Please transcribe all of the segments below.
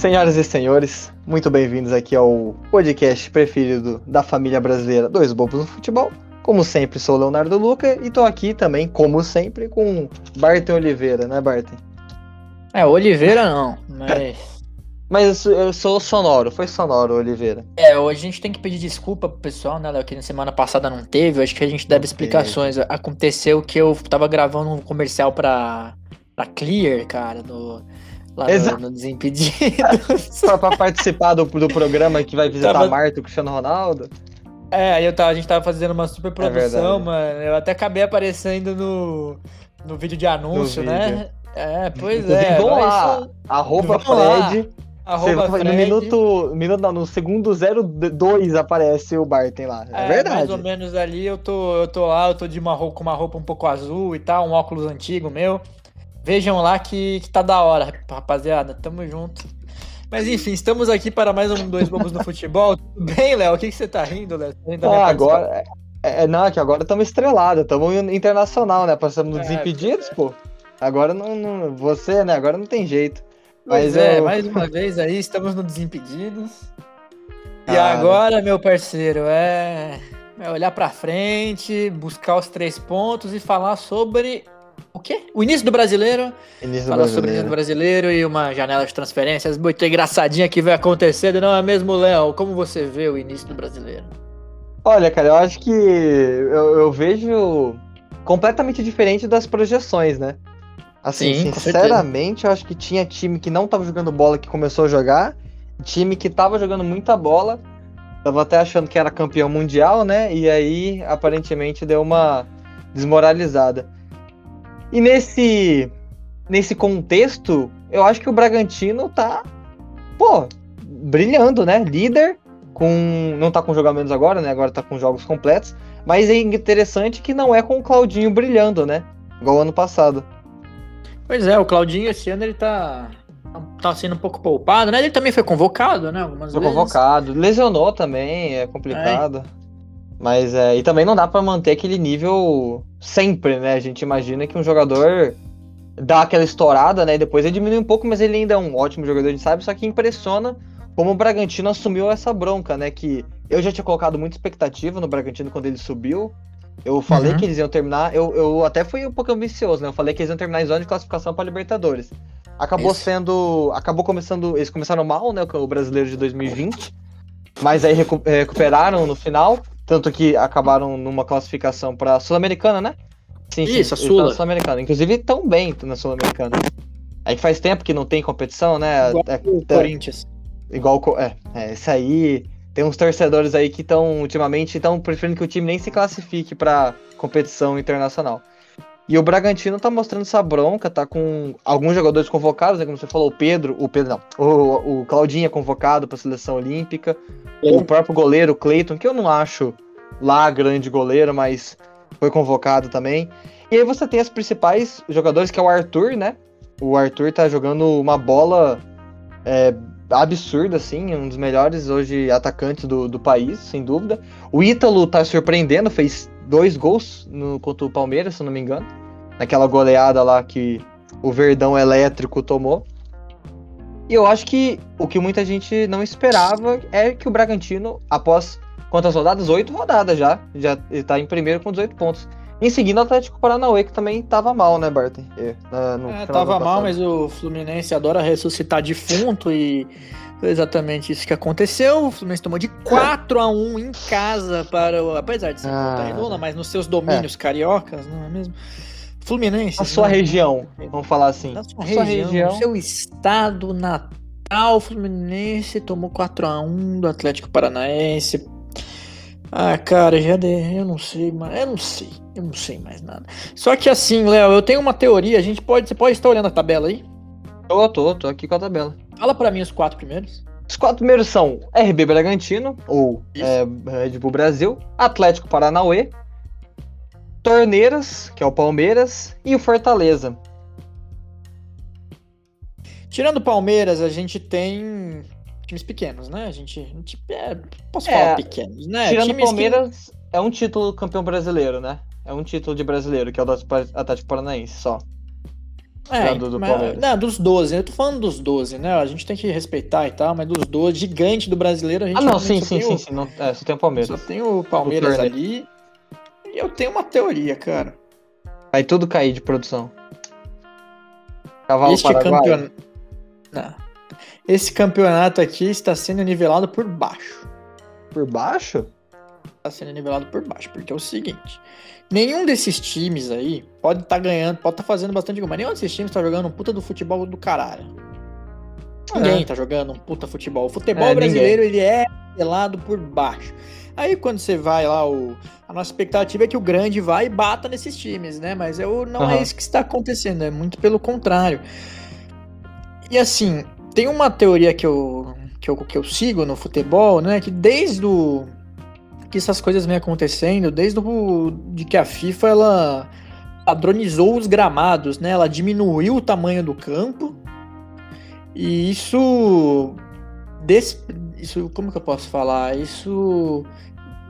Senhoras e senhores, muito bem-vindos aqui ao podcast preferido da família brasileira Dois Bobos no Futebol. Como sempre, sou o Leonardo Luca e tô aqui também, como sempre, com Barton Oliveira, né, Barton? É, Oliveira não, mas. Mas eu sou sonoro, foi sonoro, Oliveira. É, hoje a gente tem que pedir desculpa pro pessoal, né, Léo, que na semana passada não teve. Eu acho que a gente deve explicações. Aconteceu que eu tava gravando um comercial pra, pra Clear, cara, no, lá no, no Desimpedidos. pra, pra participar do, do programa que vai visitar tava... Marta e o Cristiano Ronaldo. É, aí eu tava, a gente tava fazendo uma super produção, é mano. Eu até acabei aparecendo no, no vídeo de anúncio, né? Vídeo. É, pois é. Vamos lá, arroba Fred. Lá. Arroba Fred. No minuto, minuto não, no segundo 02 aparece o Barton lá. É, é, verdade. Mais ou menos ali eu tô, eu tô lá, eu tô de uma roupa, com uma roupa um pouco azul e tal, um óculos antigo meu. Vejam lá que, que tá da hora, rapaziada. Tamo junto. Mas enfim, estamos aqui para mais um Dois Bobos no Futebol. Tudo bem, Léo? O que, que você tá rindo, Léo? Ah, agora. É, é, não, é que agora estamos estrelados, estamos internacional, né? Passamos é, desimpedidos, pô. Agora não, não, Você, né? Agora não tem jeito. Mas é, eu... mais uma vez aí, estamos no Desimpedidos. E agora, meu parceiro, é, é olhar para frente, buscar os três pontos e falar sobre o quê? O início do brasileiro. Início do Falar brasileiro. sobre o início do brasileiro e uma janela de transferências muito engraçadinha que vai acontecendo, não é mesmo, Léo? Como você vê o início do brasileiro? Olha, cara, eu acho que eu, eu vejo completamente diferente das projeções, né? Assim, Sim, sinceramente, eu acho que tinha time que não tava jogando bola que começou a jogar, time que tava jogando muita bola, tava até achando que era campeão mundial, né? E aí, aparentemente, deu uma desmoralizada. E nesse nesse contexto, eu acho que o Bragantino tá, pô, brilhando, né? Líder com não tá com jogamentos agora, né? Agora tá com jogos completos, mas é interessante que não é com o Claudinho brilhando, né? Igual ano passado. Pois é, o Claudinho esse ano ele tá tá sendo um pouco poupado, né? Ele também foi convocado, né? Algumas foi vezes. convocado, lesionou também, é complicado. É. Mas é, e também não dá para manter aquele nível sempre, né? A gente imagina que um jogador dá aquela estourada, né? E depois ele diminui um pouco, mas ele ainda é um ótimo jogador, a gente sabe, só que impressiona como o Bragantino assumiu essa bronca, né? Que eu já tinha colocado muita expectativa no Bragantino quando ele subiu. Eu falei uhum. que eles iam terminar. Eu, eu até fui um pouco ambicioso, né? Eu falei que eles iam terminar em zona de classificação para Libertadores. Acabou Isso. sendo. Acabou começando. Eles começaram mal, né? O brasileiro de 2020. Mas aí recu recuperaram no final. Tanto que acabaram numa classificação para Sul-Americana, né? Sim, Isso, sim, a Sul. Sul-Americana. Inclusive, tão bem na Sul-Americana. Aí faz tempo que não tem competição, né? Igual é, o Corinthians. Igual. É, é, isso aí tem uns torcedores aí que estão ultimamente estão preferindo que o time nem se classifique para competição internacional. E o Bragantino tá mostrando essa bronca, tá com alguns jogadores convocados, né, como você falou, o Pedro, o Pedro não, o, o Claudinho é convocado para seleção olímpica, é. o próprio goleiro Cleiton, que eu não acho lá grande goleiro, mas foi convocado também. E aí você tem as principais jogadores, que é o Arthur, né? O Arthur tá jogando uma bola é, absurdo, assim, um dos melhores hoje atacantes do, do país, sem dúvida. O Ítalo tá surpreendendo, fez dois gols no, contra o Palmeiras, se não me engano. Naquela goleada lá que o Verdão Elétrico tomou. E eu acho que o que muita gente não esperava é que o Bragantino, após quantas rodadas? Oito rodadas já. Já está em primeiro com 18 pontos. Em seguida, o Atlético Paranaense, que também tava mal, né, Barton? É, é tava mal, mas o Fluminense adora ressuscitar defunto e foi exatamente isso que aconteceu. O Fluminense tomou de 4 a 1 em casa para o. Apesar de ser ah, Lula, mas nos seus domínios é. cariocas, não é mesmo? Fluminense. A sua né? região, vamos falar assim. Na sua, região, região, seu estado natal, Fluminense tomou 4 a 1 do Atlético Paranaense ah, cara, já de... eu não sei, mas eu não sei, eu não sei mais nada. Só que assim, Léo, eu tenho uma teoria, a gente pode, você pode estar olhando a tabela aí? Tô, tô, tô aqui com a tabela. Fala para mim os quatro primeiros. Os quatro primeiros são RB Bragantino, ou é, Red Bull Brasil, Atlético Paranauê, Torneiras, que é o Palmeiras, e o Fortaleza. Tirando o Palmeiras, a gente tem times pequenos, né? A gente. A gente é, posso é, falar pequenos, né? Tirando o Palmeiras, que... é um título campeão brasileiro, né? É um título de brasileiro, que é o do Atlético Paranaense só. É, do, do mas, não, dos 12. Eu tô falando dos 12, né? A gente tem que respeitar e tal, mas dos 12, gigante do brasileiro, a gente Ah, não, sim, sim, sim, o... sim. Não, é, só tem o Palmeiras. Só tem o Palmeiras o ali. E eu tenho uma teoria, cara. Vai tudo cair de produção. Cavalo este campeonato. Esse campeonato aqui está sendo nivelado por baixo. Por baixo? Está sendo nivelado por baixo, porque é o seguinte: nenhum desses times aí pode estar tá ganhando, pode estar tá fazendo bastante gol, mas nenhum desses times está jogando um puta do futebol do caralho. Ninguém é. tá jogando um puta futebol. O futebol é, brasileiro ninguém. ele é nivelado por baixo. Aí quando você vai lá, o, a nossa expectativa é que o grande vá e bata nesses times, né? Mas eu, não uhum. é isso que está acontecendo, é muito pelo contrário. E assim, tem uma teoria que eu, que eu, que eu sigo no futebol, né? Que desde o, que essas coisas vêm acontecendo, desde o, de que a FIFA ela padronizou os gramados, né? Ela diminuiu o tamanho do campo. E isso, des, isso como que eu posso falar? Isso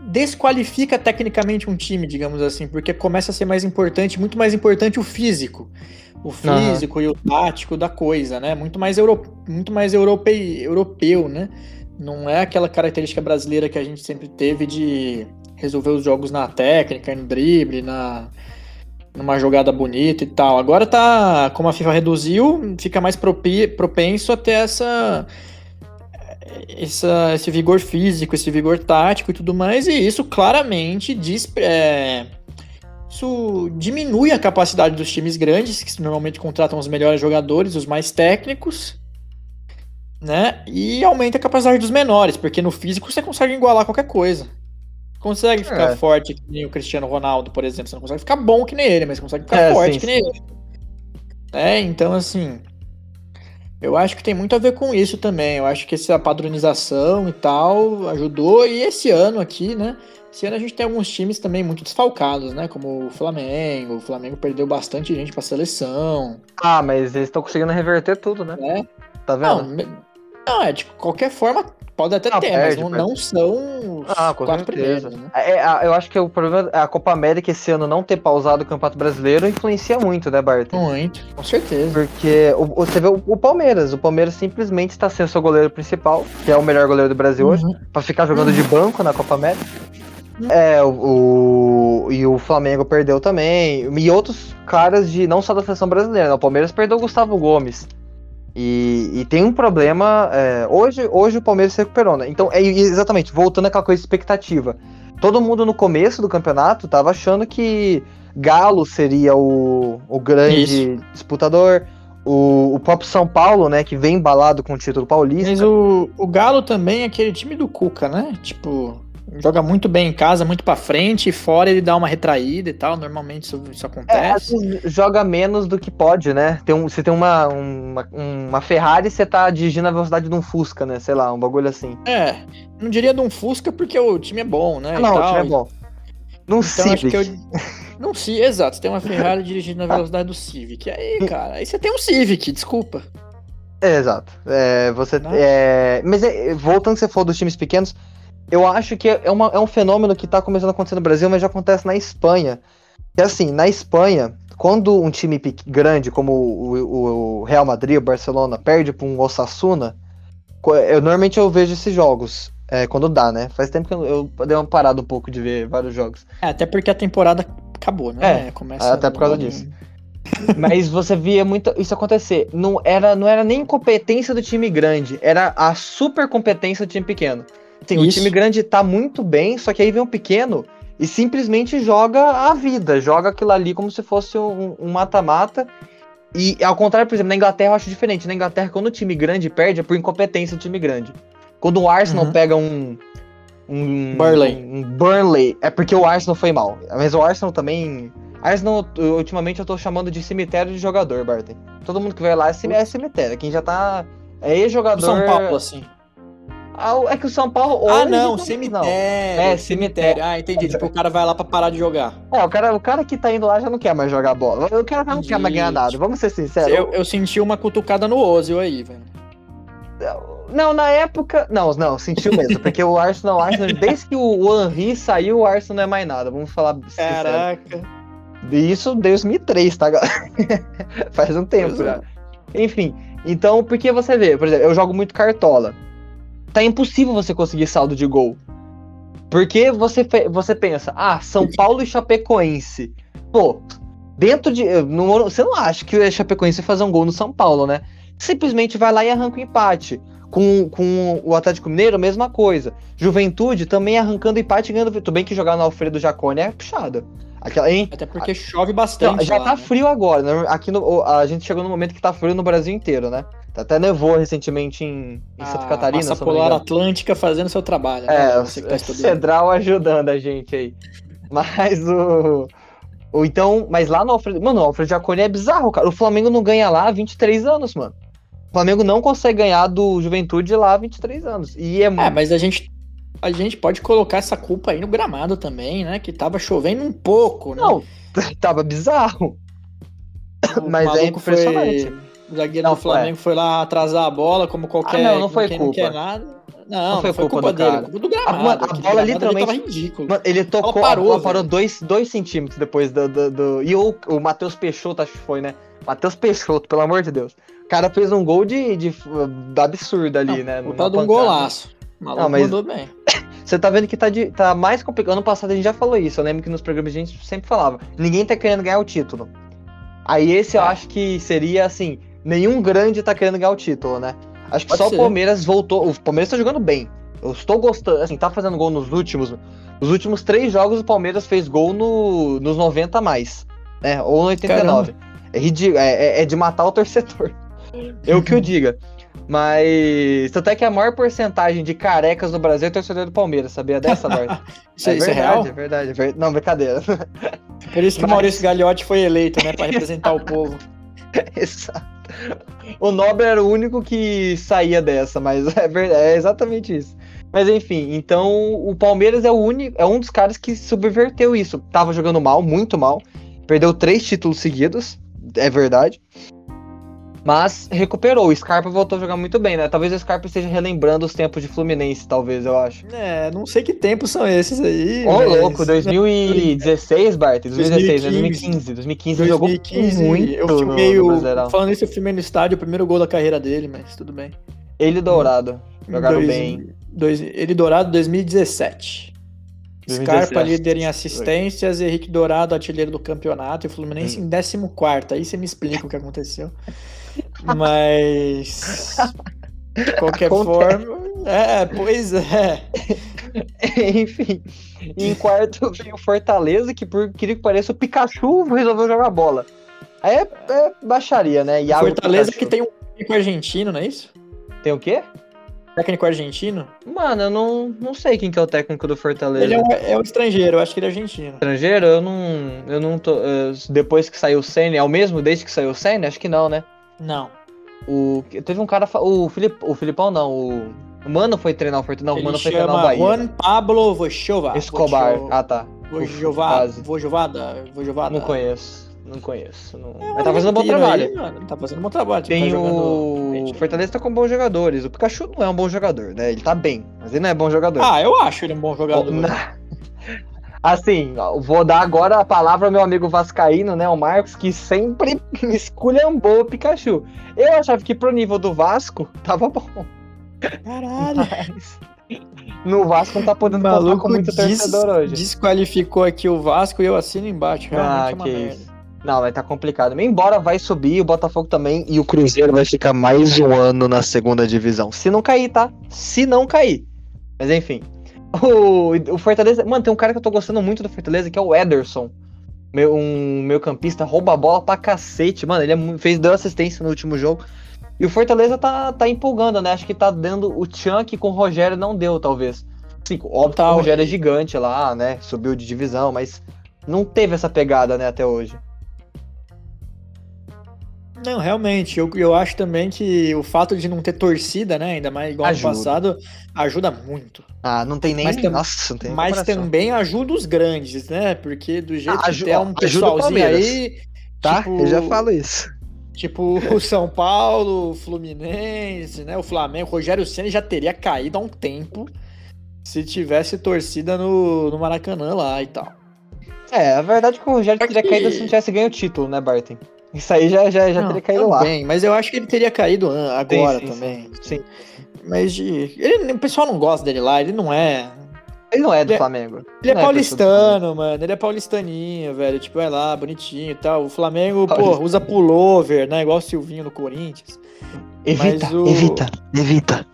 desqualifica tecnicamente um time, digamos assim, porque começa a ser mais importante, muito mais importante o físico o físico uhum. e o tático da coisa, né? Muito mais, euro, muito mais europeu, europeu, né? Não é aquela característica brasileira que a gente sempre teve de resolver os jogos na técnica, no drible, na numa jogada bonita e tal. Agora tá, como a FIFA reduziu, fica mais propenso a ter essa, essa esse vigor físico, esse vigor tático e tudo mais, e isso claramente diz, é, isso diminui a capacidade dos times grandes, que normalmente contratam os melhores jogadores, os mais técnicos, né? E aumenta a capacidade dos menores, porque no físico você consegue igualar qualquer coisa. Consegue ficar é. forte que nem o Cristiano Ronaldo, por exemplo. Você não consegue ficar bom que nem ele, mas consegue ficar é, forte sim, que nem sim. ele. É, então assim. Eu acho que tem muito a ver com isso também. Eu acho que essa padronização e tal ajudou. E esse ano aqui, né? Esse ano a gente tem alguns times também muito desfalcados, né? Como o Flamengo. O Flamengo perdeu bastante gente pra seleção. Ah, mas eles estão conseguindo reverter tudo, né? É. Tá vendo? Não, não, é de qualquer forma, pode até ter, perde, mas não, não, são os ah, com quatro certeza. né? É, é, eu acho que o problema é a Copa América esse ano não ter pausado o Campeonato Brasileiro influencia muito, né, Bart? Muito, com certeza. Porque o, você vê o, o, Palmeiras, o Palmeiras simplesmente está sendo seu goleiro principal, que é o melhor goleiro do Brasil uhum. hoje, para ficar jogando uhum. de banco na Copa América. É, o, o, e o Flamengo perdeu também. E outros caras de não só da seleção brasileira. Né? O Palmeiras perdeu o Gustavo Gomes. E, e tem um problema. É, hoje, hoje o Palmeiras se recuperou, né? Então, é exatamente, voltando àquela coisa de expectativa. Todo mundo no começo do campeonato tava achando que Galo seria o, o grande Isso. disputador. O, o próprio São Paulo, né, que vem embalado com o título paulista. Mas o, o Galo também é aquele time do Cuca, né? Tipo, joga muito bem em casa, muito para frente, e fora ele dá uma retraída e tal. Normalmente isso, isso acontece. É, joga menos do que pode, né? Tem um, você tem uma, uma, uma Ferrari e você tá dirigindo a velocidade de um Fusca, né? Sei lá, um bagulho assim. É, não diria de um Fusca porque o time é bom, né? Ah, não, o time é bom. Num então, Civic. Eu... Não, sim, exato. Você tem uma Ferrari dirigindo na velocidade do Civic. Aí, cara, aí você tem um Civic, desculpa. É, exato. É, você, é, mas é, voltando que você falou dos times pequenos, eu acho que é, uma, é um fenômeno que está começando a acontecer no Brasil, mas já acontece na Espanha. Que assim, na Espanha, quando um time grande como o, o, Real Madrid, o Barcelona, perde para um Osasuna, eu normalmente eu vejo esses jogos. É, quando dá, né? Faz tempo que eu, eu dei uma parada um pouco de ver vários jogos. É, até porque a temporada acabou, né? É, Começa até por causa disso. Mas você via muito isso acontecer. Não era, não era nem competência do time grande, era a super competência do time pequeno. Sim, o time grande tá muito bem, só que aí vem um pequeno e simplesmente joga a vida, joga aquilo ali como se fosse um mata-mata. E ao contrário, por exemplo, na Inglaterra eu acho diferente. Na Inglaterra, quando o time grande perde, é por incompetência do time grande. Quando o Arsenal uhum. pega um. Um Burnley. Um, Burnley, é porque o Arsenal foi mal. Mas o Arsenal também. Arsenal, ultimamente eu tô chamando de cemitério de jogador, Barton. Todo mundo que vai lá é cemitério. Quem já tá. É ex-jogador. São Paulo, assim. É que o São Paulo. Ah, não, cemitério. Não. É, cemitério. Ah, entendi. Tipo, o cara vai lá pra parar de jogar. É, o cara, o cara que tá indo lá já não quer mais jogar bola. O cara não quer mais ganhar nada. Vamos ser sinceros. Eu, eu senti uma cutucada no Ozil aí, velho. Não, na época. Não, não, sentiu mesmo. porque o Arsenal, o Arsenal, desde que o Henry saiu, o Arsenal não é mais nada. Vamos falar Caraca. Isso 2003, tá, galera? Faz um tempo é. já. Enfim, então, porque você vê, por exemplo, eu jogo muito cartola. Tá impossível você conseguir saldo de gol. Porque você, você pensa, ah, São Paulo e Chapecoense. Pô, dentro de. não- você não acha que o Chapecoense vai fazer um gol no São Paulo, né? Simplesmente vai lá e arranca o empate. Com, com o Atlético Mineiro, mesma coisa. Juventude também arrancando empate e ganhando. Tudo bem que jogar no Alfredo Jacone é puxado. Aquela, hein? Até porque chove bastante. já lá, tá né? frio agora, né? Aqui no, a gente chegou no momento que tá frio no Brasil inteiro, né? Tá até nevou recentemente em, em Santa A Catarina. Massa Polar. Atlântica fazendo seu trabalho. né? É, o tá. Cedral ajudando a gente aí. Mas o. então, mas lá no Alfredo. Mano, o Alfredo Jaconi é bizarro, cara. O Flamengo não ganha lá há 23 anos, mano. O Flamengo não consegue ganhar do Juventude lá há 23 anos. E é, É, mas a gente, a gente pode colocar essa culpa aí no gramado também, né? Que tava chovendo um pouco, né? Não, tava bizarro. O mas é maluco foi- impressionante. O zagueiro Não, do Flamengo foi lá atrasar a bola, como qualquer. Ah, não, não foi quem culpa. Não quer nada. Não, não foi foi, culpa culpa, dele, cara. culpa do A, gramado. a aquele bola gramado literalmente. Tava ridículo. Mano, ele tocou, parou, a bola parou dois, dois centímetros depois do. do, do- E o, o Matheus Peixoto, acho que foi, né? Matheus Peixoto, pelo amor de Deus. O cara fez um gol de, de, de absurdo ali, Não, né? O tal de um golaço. O maluco Não, mas- mandou bem. Você tá vendo que tá, de, tá mais complicado. Ano passado a gente já falou isso. Eu lembro que nos programas a gente sempre falava. Ninguém tá querendo ganhar o título. Aí esse eu É. acho que seria assim. Nenhum grande tá querendo ganhar o título, né? Acho que Pode só ser. o Palmeiras voltou. O Palmeiras tá jogando bem. Eu estou gostando. Assim, tá fazendo gol nos últimos. Nos últimos três jogos o Palmeiras fez gol no, nos 90 a mais. Né? Ou no 89. É, ridículo, é, é- é de matar o torcedor. Eu que o diga. Mas. Tanto é que a maior porcentagem de carecas no Brasil é torcedor do Palmeiras, sabia dessa, Bart? Isso, é, isso é verdade, real? é verdade, é ver- Não, brincadeira. Por isso que Mas- o Maurício Gagliotti foi eleito, né? Pra representar o povo. Exato. O Nobre era o único que saía dessa, mas é verdade, é exatamente isso. Mas enfim, então o Palmeiras é o único, é um dos caras que subverteu isso. Tava jogando mal, muito mal. Perdeu três títulos seguidos, é verdade. Mas recuperou. O Scarpa voltou a jogar muito bem, né? Talvez o Scarpa esteja relembrando os tempos de Fluminense, talvez, eu acho. É, não sei que tempos são esses aí. Ô, mas- louco, 2016, Bart? 2016, 2015. 2015, jogou 2015, muito eu no- filmei no o. Brasileirão. Falando isso, eu filmei no estádio, o primeiro gol da carreira dele, mas tudo bem. Ele e Dourado. Jogaram Dois- bem. dois- ele Dourado 2017. 2017. Scarpa líder em assistências, Henrique Dourado artilheiro do campeonato e o Fluminense Hum. em 14. Aí você me explica o que aconteceu. Mas. De qualquer Acontece. forma. É, pois é. Enfim. Em quarto veio o Fortaleza, que por incrível que pareça, o Pikachu resolveu jogar bola. Aí é, é baixaria, né? Iago Fortaleza Pikachu. que tem um técnico argentino, não é isso? Tem o quê? Técnico argentino? Mano, eu não, não sei quem que é o técnico do Fortaleza. Ele é um, é um estrangeiro, eu acho que ele é argentino. Estrangeiro? Eu não. Eu não tô. eh, depois que saiu o Senna, é o mesmo desde que saiu o Senna? Acho que não, né? Não. O, teve um cara. O, Filip, o Filipão não, o. O Mano foi treinar o Fortaleza. Não, o ele Mano foi treinar o Bahia. Juan Pablo Vochova. Escobar. Ah, tá. Vojovada. Vojovada. Vojovada. Não conheço. Não conheço. Não... É Mas tá fazendo um bom trabalho. aí, mano. Tá fazendo um bom trabalho. Tem tá o. jogando- O Fortaleza tá com bons jogadores. O Pikachu não é um bom jogador, né? Ele tá bem, mas ele não é bom jogador. Ah, eu acho ele um bom jogador. Na- Assim, vou dar agora a palavra ao meu amigo Vascaíno, né? O Marcos, que sempre esculhambou o Pikachu. Eu achava que pro nível do Vasco tava bom. Caralho. Mas no Vasco não tá podendo maluco com muito des- torcedor hoje. desqualificou aqui o Vasco e eu assino embaixo. Realmente Ah, é uma que merda. isso. Não, mas tá complicado. Embora vai subir, o Botafogo também e o Cruzeiro vai ficar mais um ano na segunda divisão. Se não cair, tá? Se não cair. Mas enfim. O, o Fortaleza. Mano, tem um cara que eu tô gostando muito do Fortaleza, que é o Ederson. Meu, um meio campista, rouba a bola pra cacete. Mano, ele é fez, deu assistência no último jogo. E o Fortaleza tá, tá empolgando, né? Acho que tá dando o tchan que com o Rogério não deu, talvez. Sim, óbvio que o Rogério é gigante lá, né? Subiu de divisão, mas não teve essa pegada, né, até hoje. Não, realmente, eu, eu acho também que o fato de não ter torcida, né, ainda mais igual Ajuda. no passado, ajuda muito. Ah, não tem nem. Mas tam- Nossa, não tem Mas comparação. também ajuda os grandes, né? Porque do jeito Ah, que tem um pessoalzinho aí, Tá? tipo, Eu já falo isso. tipo o São Paulo, o Fluminense, né? O Flamengo, o Rogério Ceni já teria caído há um tempo se tivesse torcida no, no Maracanã lá e tal. É, a verdade é que o Rogério teria caído se não tivesse ganho o título, né, Barton? Isso aí já, já, já Não, teria caído lá. Bem, mas eu acho que ele teria caído agora sim, sim. também. Sim. Mas de, ele, o pessoal não gosta dele lá, ele não é. Ele não é do Ele é- Flamengo. Ele é paulistano, mano. Ele é paulistaninho, velho. Tipo, vai lá, bonitinho e tal. O Flamengo, pô, usa pullover, né? Igual o Silvinho no Corinthians. Evita, o- evita, evita.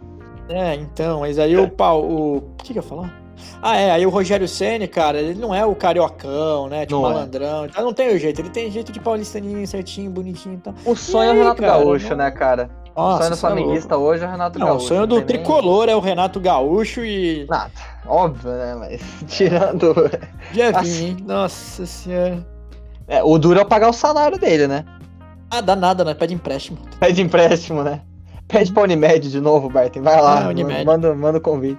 É, então, mas aí o pau. O, o que, que eu ia falar? Ah, é, aí o Rogério Ceni, cara, ele não é o cariocão, né? Tipo, Não é. malandrão. Então não tem o jeito, ele tem jeito de paulistaninho, certinho, bonitinho e tal. O sonho é o Renato cara, Gaúcho, não- né, cara? o Nossa, sonho do é flamenguista hoje é o Renato Não, Gaúcho. o sonho do tem nem- tricolor é o Renato Gaúcho e. Nada, óbvio, né? Mas tirando. Já vi, Assim. hein? Nossa senhora. É, o duro é eu pagar o salário dele, né? Ah, dá nada, né? Pede empréstimo. Pede empréstimo, né? Pede pra Unimed de novo, Barton. Vai lá, Ah, Unimed. manda, manda o convite.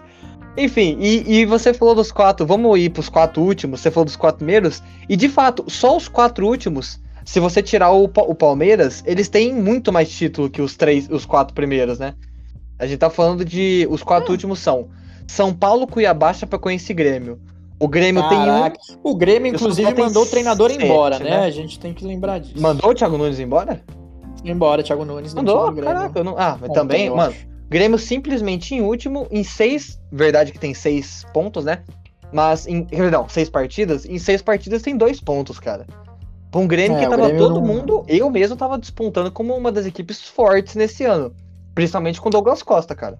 Enfim, e, e você falou dos quatro, vamos ir pros quatro últimos, você falou dos quatro primeiros, e de fato, só os quatro últimos, se você tirar o, o Palmeiras, eles têm muito mais título que os três, os quatro primeiros, né? A gente tá falando de. Os quatro últimos são São Paulo, Cuiabá, Chapecoense e Grêmio. O Grêmio Caraca. O Grêmio, E o inclusive, Paulo tem mandou o treinador sete, embora, né? né? A gente tem que lembrar disso. tem um. Mandou o Thiago Nunes embora? embora, Thiago Nunes. Mandou? do Grêmio. Caraca, não. Ah, mas Ontem, também, mano. acho. Grêmio simplesmente em último, em seis. Verdade que tem seis pontos, né? Mas, em, perdão, seis partidas. Em seis partidas tem dois pontos, cara. Pra um Grêmio É, que tava Grêmio todo não- mundo. Eu mesmo tava despontando como uma das equipes fortes nesse ano. Principalmente com o Douglas Costa, cara.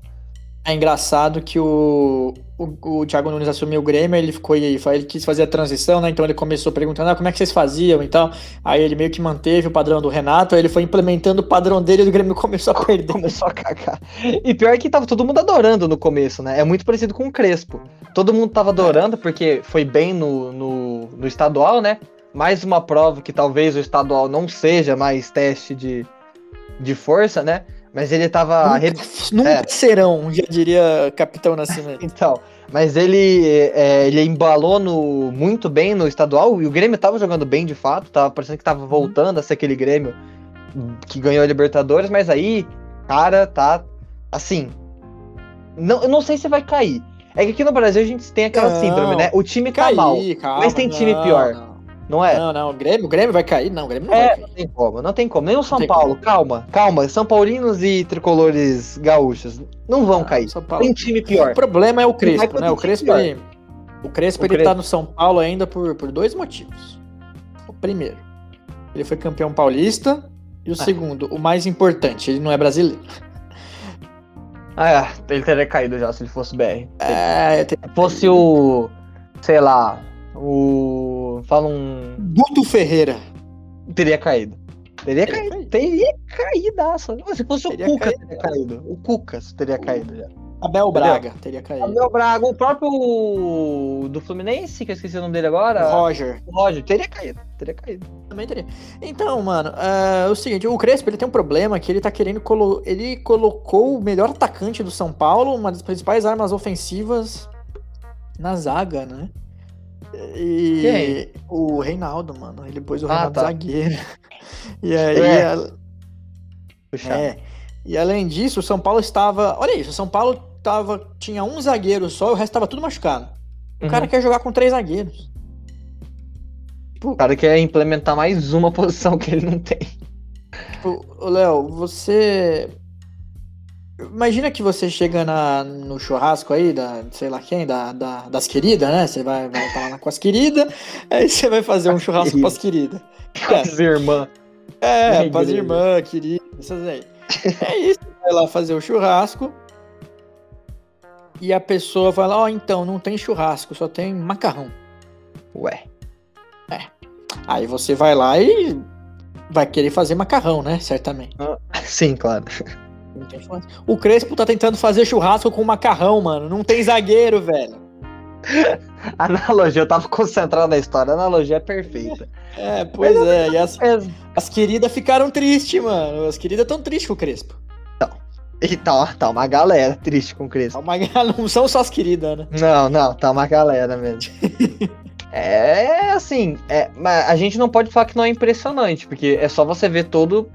É engraçado que o, o, o Thiago Nunes assumiu o Grêmio, ele ficou ele, ele quis fazer a transição, né? Então ele começou perguntando ah, como é que vocês faziam e tal. Aí ele meio que manteve o padrão do Renato, aí ele foi implementando o padrão dele e o Grêmio começou a perder. Começou a cagar. E pior que tava todo mundo adorando no começo, né? É muito parecido com o Crespo. Todo mundo tava adorando porque foi bem no, no, no estadual, né? Mais uma prova que talvez o estadual não seja mais teste de, de força, né? Mas ele tava. Nunca, re- nunca é. serão, já diria Capitão Nascimento. Então, mas ele, é, ele embalou no, muito bem no estadual e o Grêmio tava jogando bem de fato, tava parecendo que tava voltando a ser aquele Grêmio que ganhou a Libertadores, mas aí, cara, tá assim. Não, eu não sei se vai cair. É que aqui no Brasil a gente tem aquela Não, síndrome, né? O time tá mal, calma, mas tem time não, pior. Não, não é? não, não, o Grêmio, o Grêmio vai cair? Não, o Grêmio não vai É, cair. não tem como, não tem como. Nem o São Paulo, calma, calma. São Paulinos e tricolores gaúchos não vão Ah, cair. São Paulo. Tem time pior. O problema é o Vai Crespo, né? O Crespo, ele, o Crespo, O ele Crespo. tá no São Paulo ainda por, por dois motivos. O primeiro, ele foi campeão paulista. E o Ah. segundo, o mais importante, ele não é brasileiro. Ah, é, ele teria caído já se ele fosse BR. É, Se fosse o. Sei lá. O. Fala um. Guto Ferreira. Teria caído. Teria Teria caído. caído. Teria caídaço. Se fosse Teria o Cuca, caído. teria caído. O Cucas teria caído já. Abel Braga teria caído. Abel Braga, o próprio do Fluminense, que eu esqueci o nome dele agora. Roger O Roger, teria caído. Teria caído. também teria. Então, mano, é o seguinte, o Crespo ele tem um problema que ele tá querendo colo ele colocou o melhor atacante do São Paulo, uma das principais armas ofensivas na zaga, né? E Quem? o Reinaldo, mano, ele pôs o Ah, Reinaldo tá. zagueiro. E aí, É. a- Puxa. é. E além disso, o São Paulo estava, olha isso, o São Paulo tava tinha um zagueiro só, o resto tava tudo machucado. O Uhum. cara quer jogar com três zagueiros. O cara quer implementar mais uma posição que ele não tem. Tipo, Léo, você. Imagina que você chega na, no churrasco aí, da, sei lá quem, da, da- das queridas, né? Você vai, vai lá com as queridas, aí você vai fazer um As churrasco com as queridas. É, As irmãs. é Na pras igreja. irmãs, queridas, essas aí. É isso, vai lá fazer o churrasco. E a pessoa vai lá, ó, então, não tem churrasco, só tem macarrão. Ué. Aí você vai lá e vai querer fazer macarrão, né? Certamente. Sim, claro. O Crespo tá tentando fazer churrasco com macarrão, mano. Não tem zagueiro, velho. Analogia, eu tava concentrado na história, analogia é perfeita. É, pois é. E as, as queridas ficaram tristes, mano. As queridas tão tristes com o Crespo. E tá, tá uma galera triste com o Crespo. Tá uma- Não são só as queridas, né? Não, não, tá uma galera mesmo. é assim, é, mas a gente não pode falar que não é impressionante, porque é só você ver todo.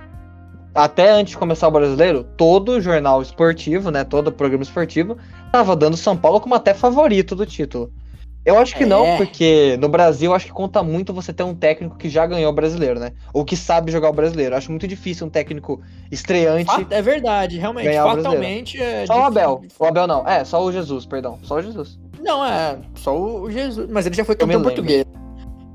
Até antes de começar o brasileiro, todo jornal esportivo, né? Todo programa esportivo, tava dando São Paulo como até favorito do título. Eu acho que não, É. porque no Brasil acho que conta muito você ter um técnico que já ganhou o brasileiro, né? Ou que sabe jogar o brasileiro. Acho muito difícil um técnico estreante. Fat- É verdade, realmente. Ganhar o. Fatalmente é. Só o Abel. O Abel não. É, só o Jesus, perdão. Só o Jesus. Não, é. Só o Jesus. Mas ele já foi campeão lembro.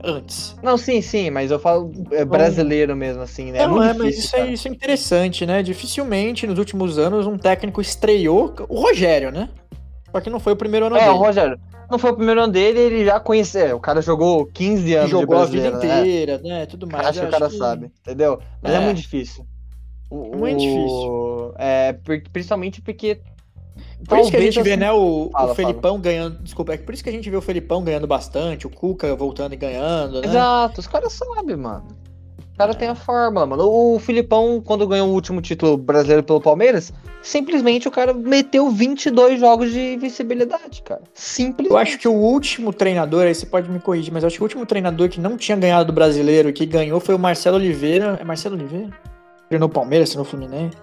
Antes. Não, sim, sim, mas eu falo é brasileiro mesmo, assim, né? É não, é, mas difícil. isso é, isso é interessante, né? Dificilmente nos últimos anos um técnico estreou. O Rogério, né? Só que não foi o primeiro ano É, dele. o Rogério. Não foi o primeiro ano dele, ele já conhecia. O cara jogou 15 Ele anos jogou de a vida né? inteira, né? Tudo mais. Acho que o cara que- sabe, entendeu? Mas é, É. muito difícil. O- Muito o- difícil. É, principalmente porque. Por isso que a talvez, gente vê, assim- né, o, Fala, o Felipão ganhando. Desculpa, é por isso que a gente vê o Felipão ganhando bastante, o Cuca voltando e ganhando, né? Exato, os caras sabem, mano. O cara tem a fórmula, mano. O Filipão, quando ganhou o último título brasileiro pelo Palmeiras, simplesmente o cara meteu 22 jogos de visibilidade, cara. Simplesmente. Eu acho que o último treinador, aí você pode me corrigir, mas eu acho que o último treinador que não tinha ganhado do brasileiro e que ganhou foi o Marcelo Oliveira. É Marcelo Oliveira? Treinou o Palmeiras, treinou Fluminense.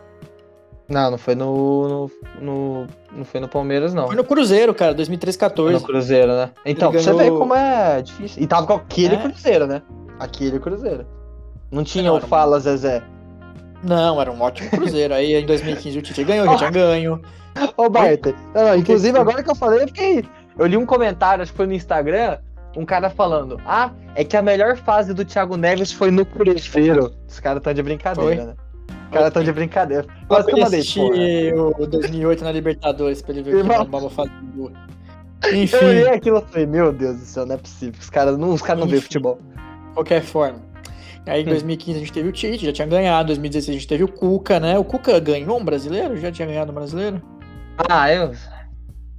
Não, não foi no, no, no- Não foi no Palmeiras, não. Foi no Cruzeiro, cara, 2013, Foi 14. no Cruzeiro, né? Então, pra você ganhou- ver como é difícil. E tava com aquele É. Cruzeiro, né? Aquele Cruzeiro. Não tinha Não, o era um- Fala Zezé. Não, era um ótimo Cruzeiro. Aí em 2015 o Tite ganhou, já tinha ganho. Ô, Bart, não, inclusive agora que eu falei, eu fiquei. Eu li um comentário, acho que foi no Instagram, um cara falando: Ah, é que a melhor fase do Thiago Neves foi no Cruzeiro. Os caras estão de brincadeira, Foi. né? Os caras estão de brincadeira. Quase que eu mandei, porra. o 2008 na Libertadores, pra ele ver o que era uma fase boa. Eu olhei Enfim, aquilo e falei: Meu Deus do céu, não é possível. Os caras não, os caras não veem Enfim. futebol. qualquer forma. Aí em Hum. 2015 a gente teve o Tite, já tinha ganhado. Em 2016 a gente teve o Cuca, né? O Cuca ganhou um brasileiro? Já tinha ganhado um brasileiro? Ah, eu.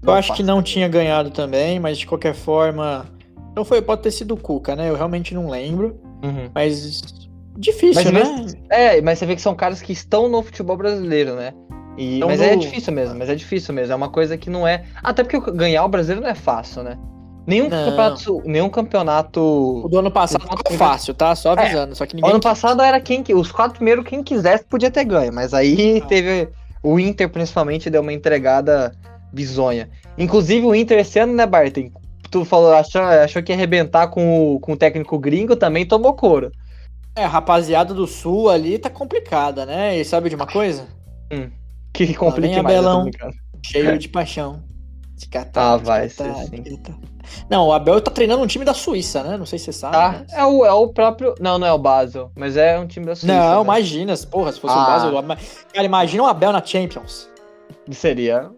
Eu acho que não tinha ganhado também, mas de qualquer forma. Então foi, pode ter sido o Cuca, né? Eu realmente não lembro. Uhum. Mas. Difícil, Mas, né? é, mas você vê que são caras que estão no futebol brasileiro, né? E, mas é difícil mesmo, mas é difícil mesmo. É uma coisa que não é. Até porque o- ganhar o brasileiro não é fácil, né? Nenhum Não. campeonato. Nenhum O campeonato. do ano passado foi fácil, tá? Só avisando. Só que ninguém. Ano passado era quem. que- Os quatro primeiros, quem quisesse podia ter ganho. Mas aí Ah. teve. O Inter, principalmente, deu uma entregada bizonha. Inclusive, o Inter esse ano, né, Barton? Tu falou, achou, achou que ia arrebentar com o, com o técnico gringo, também tomou couro. É, a rapaziada do Sul ali tá complicada, né? E sabe de uma coisa? Que complica vem mais, Abelão. brincando. Cheio de paixão. De catar, É. Ah, de vai catar, ser de sim. catar. Não, o Abel tá treinando um time da Suíça, né? Não sei se você sabe. Tá, né? é o, é o próprio. Não, não é o Basel, mas é um time da Suíça. Não, né? imagina, porra, se fosse Ah. o Basel. ama- Cara, imagina o Abel na Champions. Seria.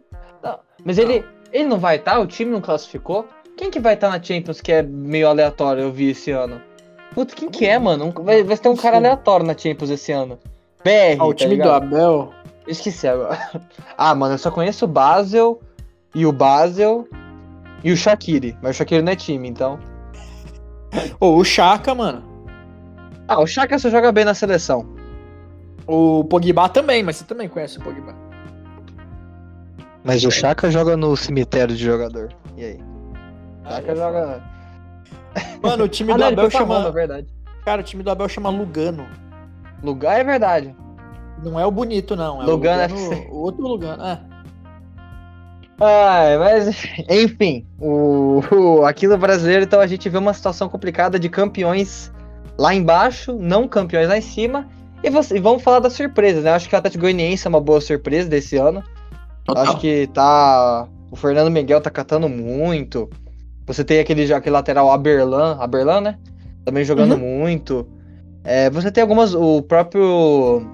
Não, mas ele, ele não vai estar? O time não classificou? Quem que vai estar na Champions que é meio aleatório, eu vi esse ano? Putz, quem que é, mano? Um- Vai, vai ter um Não cara aleatório na Champions esse ano. BR, Ah, o tá time do ligado? Abel. Eu Esqueci agora. Ah, mano, eu só conheço o Basel e o Basel e o Shaqiri. Mas o Shaqiri não é time, então. Ô, o Chaka, mano. Ah, o Shaqiri só joga bem na seleção. O Pogba também, mas você também conhece o Pogba. Mas o Chaka joga no cemitério de jogador. E aí? Ah, Chaka é joga. Mano, o time Ah, do não, Abel Roma, chama. é verdade. Cara, o time do Abel chama Lugano. Lugar é verdade. Não é o bonito, não. É Lugano o, Lugano, FC. o outro Lugano. É. Ai, mas, enfim, o, o- aqui no brasileiro, então a gente vê uma situação complicada de campeões lá embaixo, não campeões lá em cima. E, você- e vamos falar das surpresas, né? Acho que o Atlético Goianiense é uma boa surpresa desse ano. Acho que tá. O Fernando Miguel tá catando muito. Você tem aquele, aquele lateral Aberlan, Aberlan, né? Também jogando Uhum. muito. É, você tem algumas. O próprio.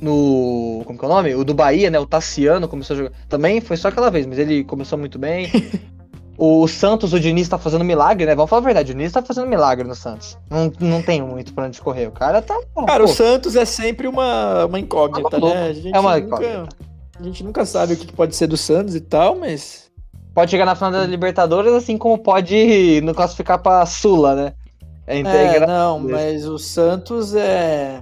No. Como que é o nome? O do Bahia, né? O Tassiano começou a jogar. Também foi só aquela vez, mas ele começou muito bem. o Santos, o Diniz tá fazendo milagre, né? Vamos falar a verdade, o Diniz tá fazendo milagre no Santos. Não, não tem muito pra onde correr. O cara tá. Cara, o pô, Santos é sempre uma, uma incógnita, Tá né? A gente É uma nunca, incógnita. A gente nunca sabe o que pode ser do Santos e tal, mas. Pode chegar na final da Libertadores, assim como pode não classificar pra Sula, né? É, É, não, mas o Santos é.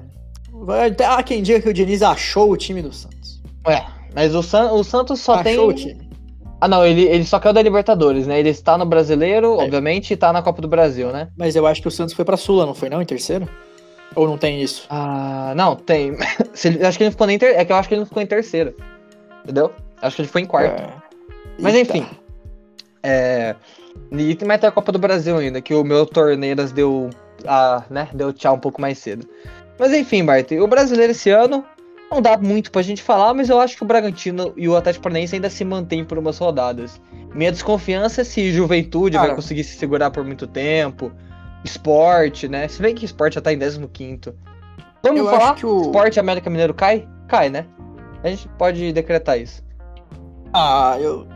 Vai- Há quem diga que o Diniz achou o time do Santos. é, mas o, San... o Santos só achou tem. o time. Ah, não, ele, ele só quer o da Libertadores, né? Ele está no Brasileiro, É. obviamente, e tá na Copa do Brasil, né? Mas eu acho que o Santos foi pra Sula, não foi não? Em terceiro? Ou não tem isso? Ah, não, tem. Acho que ele não ficou nem ter... É que eu acho que ele não ficou em terceiro. Entendeu? Acho que ele foi em quarto. É. Mas Eita. enfim. É, E tem mais ter a Copa do Brasil ainda, que o meu Torneiras deu, a, né, deu tchau um pouco mais cedo. Mas enfim, Bart, o brasileiro esse ano não dá muito pra gente falar, mas eu acho que o Bragantino e o Atlético Paranaense ainda se mantêm por umas rodadas. Minha desconfiança é se Juventude Cara. vai conseguir se segurar por muito tempo. Esporte, né? Se bem que esporte já tá em 15. Vamos Eu falar? acho que o- Esporte América Mineiro cai? Cai, né? A gente pode decretar isso. Ah, eu.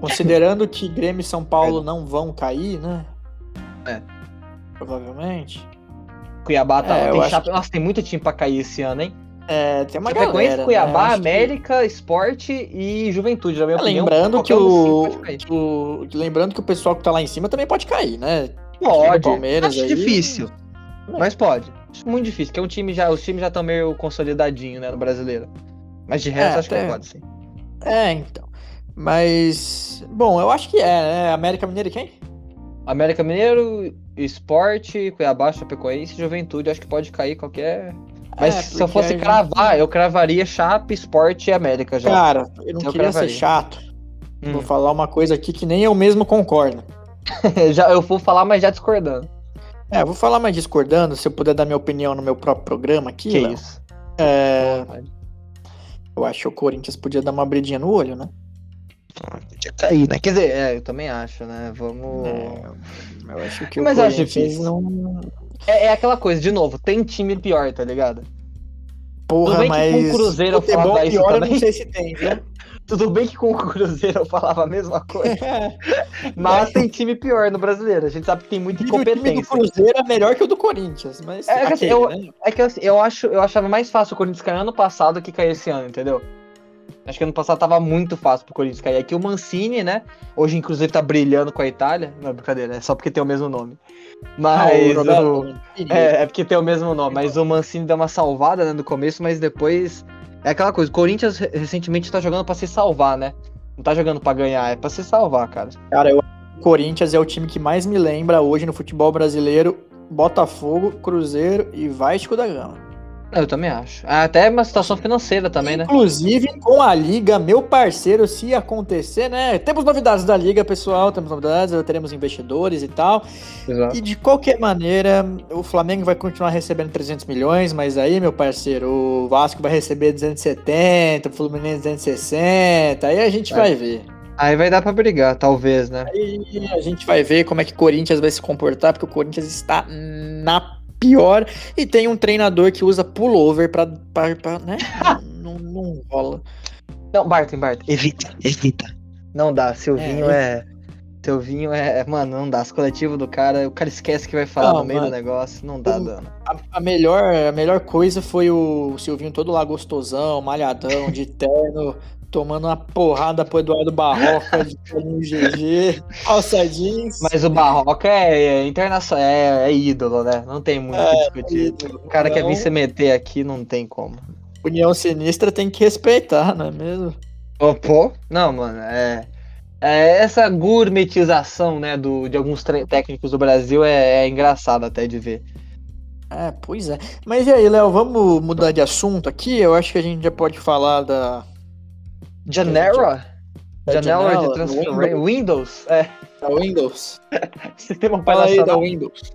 Considerando que Grêmio e São Paulo não vão cair, né? É. Provavelmente. Cuiabá tá. É, tem acho chapa- Nossa, tem muito time pra cair esse ano, hein? É, tem uma Chapecoense, galera. Cuiabá, né? Acho que- América, Esporte e Juventude, na minha opinião. Lembrando que o, que o- Lembrando que o pessoal que tá lá em cima também pode cair, né? Pode. Palmeiras Acho aí- difícil, É. mas pode. Acho muito difícil, porque é um time já, os times já estão meio consolidadinho, né, no brasileiro. Mas de resto, É, acho que até- pode sim. É, então. Mas. Bom, eu acho que é, né? América Mineira e quem? América Mineiro, Esporte, Cuiabá, Chapecoense, Juventude, acho que pode cair qualquer. Mas É, se eu fosse gente- cravar, eu cravaria Chape, Esporte e América já. Cara, eu não Eu queria cravaria. ser chato. Hum. Vou falar uma coisa aqui que nem eu mesmo concordo. já, eu vou falar, mas já discordando. É, eu vou falar mais discordando, se eu puder dar minha opinião no meu próprio programa aqui. Que Léo. isso? É, eu acho que o Corinthians podia dar uma bridinha no olho, né? Podia cair, né? Quer dizer, é, eu também acho, né? Vamos. É, eu acho que Mas o acho difícil. não. É, é aquela coisa, de novo, tem time pior, tá ligado? Porra, Tudo bem que com mas. o Cruzeiro eu falava isso pior, eu também. não sei se tem, viu? Tudo bem que com o Cruzeiro eu falava a mesma coisa, mas tem time pior no brasileiro. A gente sabe que tem muita E o time do incompetência. Cruzeiro é melhor que o do Corinthians, mas. É, assim, aquele, eu- né? É que assim, eu acho, eu achava mais fácil o Corinthians cair ano passado que cair esse ano, entendeu? Acho que ano passado tava muito fácil pro Corinthians cair. Aqui o Mancini, né? Hoje, inclusive, tá brilhando com a Itália. Não é brincadeira, é só porque tem o mesmo nome. Ah, Mas. o Roberto o-. É, é porque tem o mesmo nome, mas o Mancini deu uma salvada né, no começo, mas depois. É aquela coisa, o Corinthians re- recentemente tá jogando pra se salvar, né? Não tá jogando pra ganhar, é pra se salvar, cara. Cara, eu o Corinthians é o time que mais me lembra hoje no futebol brasileiro. Botafogo, Cruzeiro e Vasco da Gama. Eu também acho. Até uma situação financeira também, né? Inclusive com a Liga, meu parceiro, se acontecer, né? Temos novidades da Liga, pessoal, temos novidades, teremos investidores e tal. Exato. E de qualquer maneira, o Flamengo vai continuar recebendo 300 milhões, mas aí, meu parceiro, o Vasco vai receber 270, o Fluminense 260, aí a gente É. vai ver. Aí vai dar pra brigar, talvez, né? Aí a gente vai ver como é que o Corinthians vai se comportar, porque o Corinthians está na pior e tem um treinador que usa pullover pra, pra, pra né? não, não rola. Não, Barton, Barton, evita, evita. Não dá, Silvinho é. Silvinho é. Mano, não dá. As coletivas do cara, o cara esquece que vai falar Não, no meio mano. do negócio. Não dá O- dano. A, a melhor, a melhor coisa foi o Silvinho todo lá gostosão, malhadão, de terno, tomando uma porrada pro Eduardo Barroca de no GG, calça jeans. Mas o Barroca é, é internacional, é, é ídolo, né? Não tem muito o que discutir. O cara quer vir Então, se meter aqui, não tem como. União Sinistra tem que respeitar, não é mesmo? Ô, pô, não, mano, é. é essa gourmetização, né, do, de alguns técnicos do Brasil é, é engraçado até de ver. É, pois é. Mas e aí, Léo, vamos mudar de assunto aqui? Eu acho que a gente já pode falar da, Janela? da Janela de transferência. do Windows? É. da Windows. Sistema Fala aí da operacional. Windows.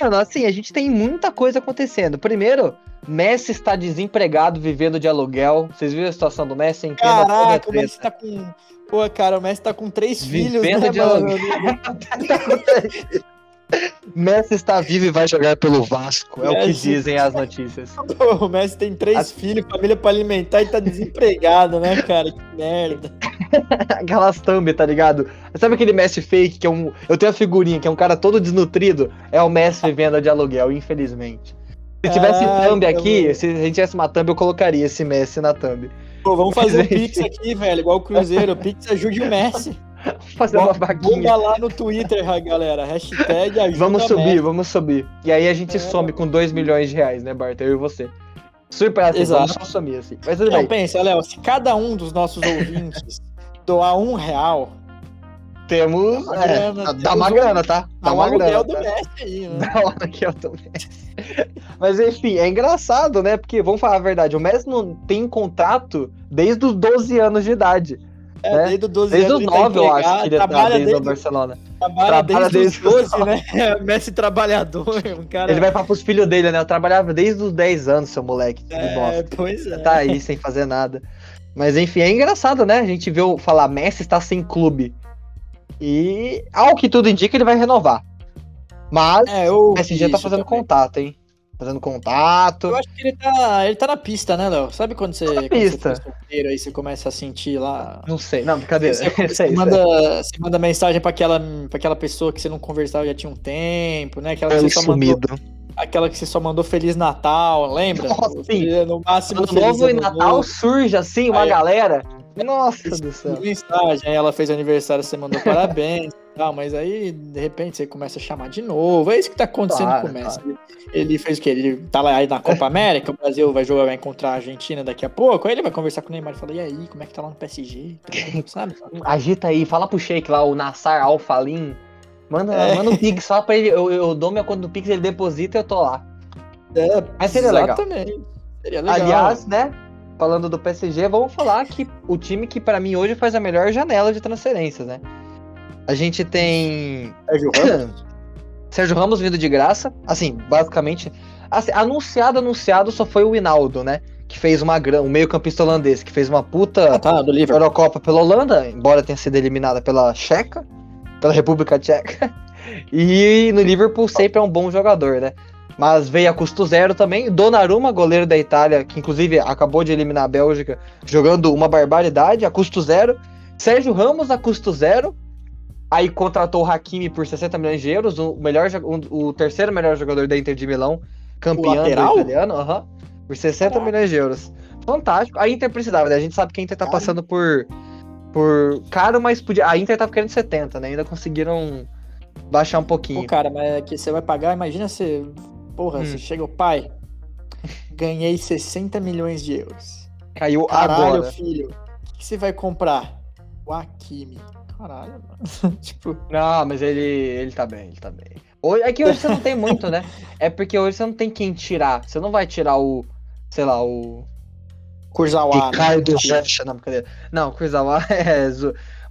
Mano, assim, a gente tem muita coisa acontecendo. Primeiro, Messi está desempregado, vivendo de aluguel. Vocês viram a situação do Messi? Em Caraca, o. Messi tá com. Pô, cara, o Messi tá com três Vivendo filhos, né, de mano? Messi está vivo e vai jogar pelo Vasco. É o que Messi- dizem as notícias. Pô, o Messi tem três As- filhos, família pra alimentar e tá desempregado, né, cara? Que merda. Aquelas thumb, tá ligado? Sabe aquele Messi fake que é um. Eu tenho a figurinha, que é um cara todo desnutrido? É o Messi vivendo de aluguel, infelizmente. Se tivesse Ai, thumb aqui, se a gente tivesse uma thumb, eu colocaria esse Messi na thumb. Pô, vamos fazer um Mas, enfim. Pix aqui, velho, igual o Cruzeiro. Pix ajude o Messi. Fazer uma vaquinha. Bomba lá no Twitter, galera. Hashtag ajuda Vamos subir, Messi. vamos subir. E aí a gente É. some com 2 milhões de reais, né, Bart? Eu e você. Surpresa, Exato. vamos sumir assim. Mas tudo Não, bem. pensa, Léo, se cada um dos nossos ouvintes doar um real, Temos. Dá uma é, grana, dá temos uma um- grana, tá? dá Dá um uma grana. do tá? Messi aí, né? Dá um aluguel do Messi. Mas enfim, é engraçado, né? Porque, vamos falar a verdade, o Messi não tem contrato desde os 12 anos de idade. É, né? desde os 12 Desde anos os ele tá 9, eu acho que ele tá trabalha desde o desde, Barcelona. trabalha trabalha desde, desde os os 12, né? Messi trabalhador, um cara... Ele vai falar pros filhos dele, né? Eu trabalhava desde os 10 anos, seu moleque. de É, bosta. pois é. Tá aí sem fazer nada. Mas enfim, é engraçado, né? A gente viu falar Messi está sem clube. E ao que tudo indica, ele vai renovar. Mas É, o PSG tá fazendo também. contato, hein? Fazendo contato. Eu acho que ele tá, ele tá na pista, né, Léo? Sabe quando você, quando pista. você solteiro aí você começa a sentir lá. Não sei. Não, brincadeira. Você, você sei. manda, você manda mensagem pra aquela, pra aquela pessoa que você não conversava já tinha um tempo, né? Aquela que, você só mandou, sumido. aquela que você só mandou Feliz Natal, lembra? Nossa, sim. No máximo Ano novo e Natal Novo. surge assim, uma Aí- galera. Nossa do céu. mensagem, aí ela fez aniversário, você mandou parabéns tal, mas aí de repente você começa a chamar de novo. É isso que tá acontecendo Claro, com o Messi. Ele, ele fez o quê? Ele tá lá aí na Copa América, o Brasil vai jogar, vai encontrar a Argentina daqui a pouco, aí ele vai conversar com o Neymar e fala: e aí, como é que tá lá no PSG? Sabe? Agita aí, fala pro Sheik lá, o Nassar Alfalim. Manda, É. manda um pix só pra ele. Eu, eu dou minha conta do pix, ele deposita e eu tô lá. É, Mas seria legal. Exatamente. Seria legal. Aliás, né? Falando do PSG, vamos falar que o time que pra mim hoje faz a melhor janela de transferências, né? A gente tem Sérgio Ramos, Sérgio Ramos vindo de graça, assim, basicamente, assim, anunciado, anunciado só foi o Hinaldo, né? Que fez uma grana, um meio-campista holandês, que fez uma puta ah, tá, do Liverpool. Eurocopa pela Holanda, embora tenha sido eliminada pela Checa, pela República Tcheca. E no Liverpool sempre é um bom jogador, né? Mas veio a custo zero também. Donnarumma, goleiro da Itália, que inclusive acabou de eliminar a Bélgica, jogando uma barbaridade, a custo zero. Sérgio Ramos a custo zero. Aí contratou o Hakimi por 60 milhões de euros, o, melhor, um- o terceiro melhor jogador da Inter de Milão, campeão italiano, por 60 Caraca. milhões de euros. Fantástico. A Inter precisava, né? A gente sabe que a Inter tá passando por, por caro, mas podia. A Inter tava querendo 70, né? Ainda conseguiram baixar um pouquinho. Pô, cara, mas é que você vai pagar, imagina você. Porra, Hum. você chega o pai. Ganhei 60 milhões de euros. Caiu Caralho, agora. filho. O que você vai comprar? O Akimi. Caralho, mano. tipo, Não, mas ele, ele tá bem, ele tá bem. Hoje, é que hoje você não tem muito, né? É porque hoje você não tem quem tirar. Você não vai tirar o, sei lá, o Kurzawa. né? Ricardo Rocha, não, brincadeira. Não, Kurzawa é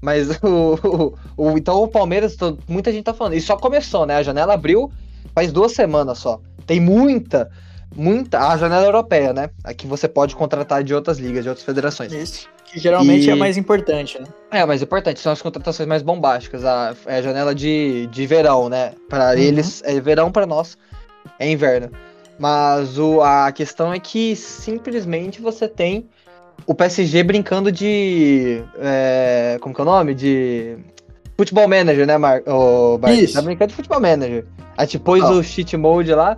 mas o, o, o- então o Palmeiras, muita gente tá falando, e só começou, né? A janela abriu faz duas semanas só. Tem muita, muita, a janela europeia, né? Aqui você pode contratar de outras ligas, de outras federações. Isso. Que geralmente E- é mais importante, né? É, mas importante, são as contratações mais bombásticas. A, é a janela de, de verão, né? Para Uhum. eles é verão, para nós é inverno. Mas o, a questão é que simplesmente você tem o PSG brincando de. é, como que é o nome? De. Futebol Manager, né, Mar o Bart? Isso. Tá brincando de Futebol Manager. Aí te pôs Ó. o cheat mode lá.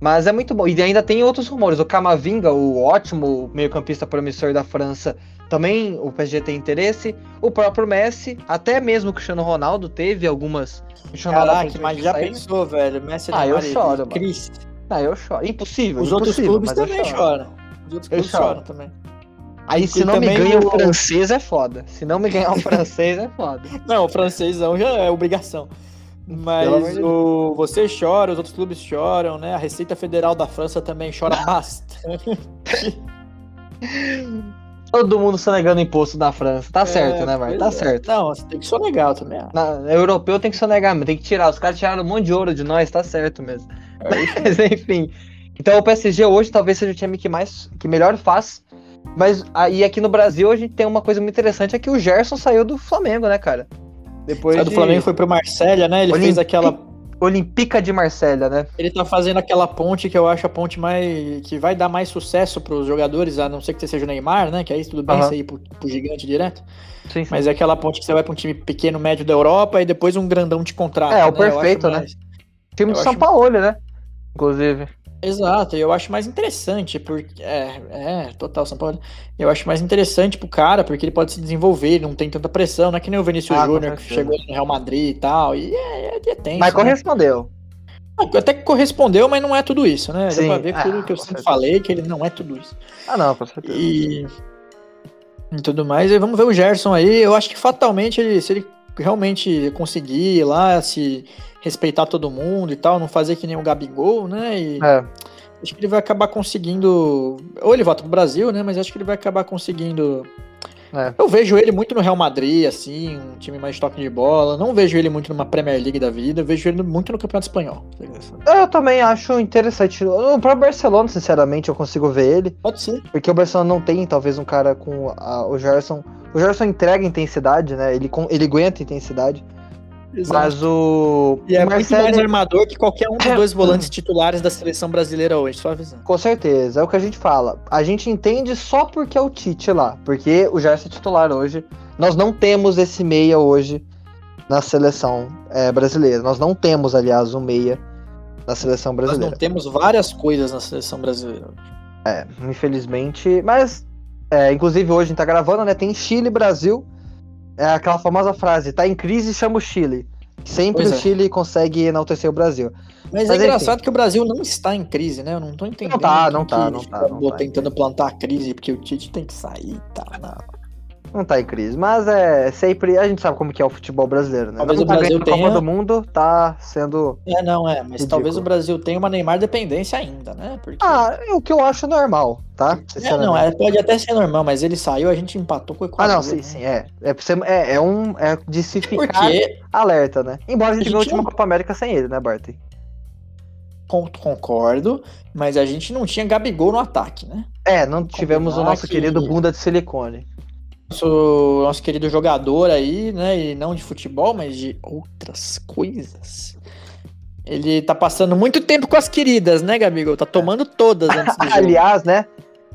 Mas é muito bom. E ainda tem outros rumores. O Camavinga, o ótimo meio-campista promissor da França, também o PSG tem interesse. O próprio Messi, até mesmo o Cristiano Ronaldo teve algumas. Caraca, mas já pensou, velho? Messi Ah, eu choro, mano. Cris. Ah, eu choro. Impossível. Os outros clubes também choram. Os outros clubes choram também. Aí se E não me ganha o o- francês é foda. Se não me ganhar o francês é foda. Não, o francêsão já é obrigação. Mas o, você chora, os outros clubes choram, né? A Receita Federal da França também chora bastante. Todo mundo sonegando imposto na França. Tá certo, É, né, Mar? pois Tá é. certo. Não, você tem que ser legal também. Na, europeu tem que sonegar, mas tem que tirar. Os caras tiraram um monte de ouro de nós, tá certo mesmo. Mas enfim. Então o PSG hoje talvez seja o time que mais que melhor faz. Mas aí aqui no Brasil a gente tem uma coisa muito interessante, é que o Gerson saiu do Flamengo, né, cara? Depois Saiu do de Flamengo foi pro Marselha, né? Ele fez aquela. Olympica de Marselha, né? Ele tá fazendo aquela ponte que eu acho a ponte mais. que vai dar mais sucesso pros jogadores, a não ser que você seja o Neymar, né? Que aí tudo bem Aham. você ir pro, pro gigante direto. Sim, sim. Mas é aquela ponte que você vai pra um time pequeno, médio da Europa e depois um grandão te contrata. É, o né? Perfeito, né? mais- time eu de São acho- Paulo, né? Inclusive. Exato, eu acho mais interessante, porque. É, é, total, São Paulo. Eu acho mais interessante pro cara, porque ele pode se desenvolver, ele não tem tanta pressão, não é que nem o Vinícius Ah, Júnior que chegou no Real Madrid e tal. E é, é, é tenso. Mas né? correspondeu. Até que correspondeu, mas não é tudo isso, né? Sim, Dá pra ver ah, tudo que eu sempre falei, que ele não é tudo isso. Ah, não, com certeza. E. E tudo mais. E vamos ver o Gerson aí. Eu acho que fatalmente, ele, se ele realmente conseguir ir lá, se respeitar todo mundo e tal, não fazer que nem o Gabigol, né? E É. acho que ele vai acabar conseguindo. Ou ele volta pro Brasil, né? Mas acho que ele vai acabar conseguindo É. Eu vejo ele muito no Real Madrid, assim, um time mais toque de bola. Não vejo ele muito numa Premier League da vida. Eu vejo ele muito no Campeonato Espanhol. Eu também acho interessante. Próprio Barcelona, sinceramente, eu consigo ver ele. Pode ser. Porque o Barcelona não tem, talvez, um cara com a, o Gerson. O Gerson entrega intensidade, né? Ele, ele aguenta intensidade. Exato. Mas o. E é Marcelo... muito mais armador que qualquer um dos dois volantes titulares da seleção brasileira hoje, só avisando. Com certeza, é o que a gente fala. A gente entende só porque é o Tite lá. Porque o Gerson é titular hoje. Nós não temos esse meia hoje na seleção é, brasileira. Nós não temos, aliás, um meia na seleção brasileira. Nós não temos várias coisas na seleção brasileira. É, infelizmente. Mas, é, inclusive hoje a gente tá gravando, né? Tem Chile e Brasil. É aquela famosa frase, tá em crise, chama o Chile. Sempre pois o é. Chile consegue enaltecer o Brasil. Mas, Mas é engraçado enfim. que o Brasil não está em crise, né? Eu não tô entendendo. Não tá, não tá, não tá. Não tá tentando plantar a crise porque o Tite tem que sair tá, não. Não tá em crise, mas é sempre. A gente sabe como que é o futebol brasileiro, né? Talvez não o tá Brasil tenha. Copa do Mundo tá sendo. É, não, é, mas ridículo. talvez o Brasil tenha uma Neymar dependência ainda, né? Porque... Ah, é o que eu acho normal, tá? É, não, é, pode até ser normal, mas ele saiu, a gente empatou com o Equador. Ah, não, sim, né? sim, é. É, é, é um. É de se ficar alerta, né? Embora a gente, a gente a última Copa América sem ele, né, Barty? Concordo, mas a gente não tinha Gabigol no ataque, né? É, não tivemos o nosso querido bunda de silicone nosso, nosso querido jogador aí, né? E não de futebol, mas de outras coisas. Ele tá passando muito tempo com as queridas, né, Gabigol? Tá tomando todas antes do jogo. Aliás, né?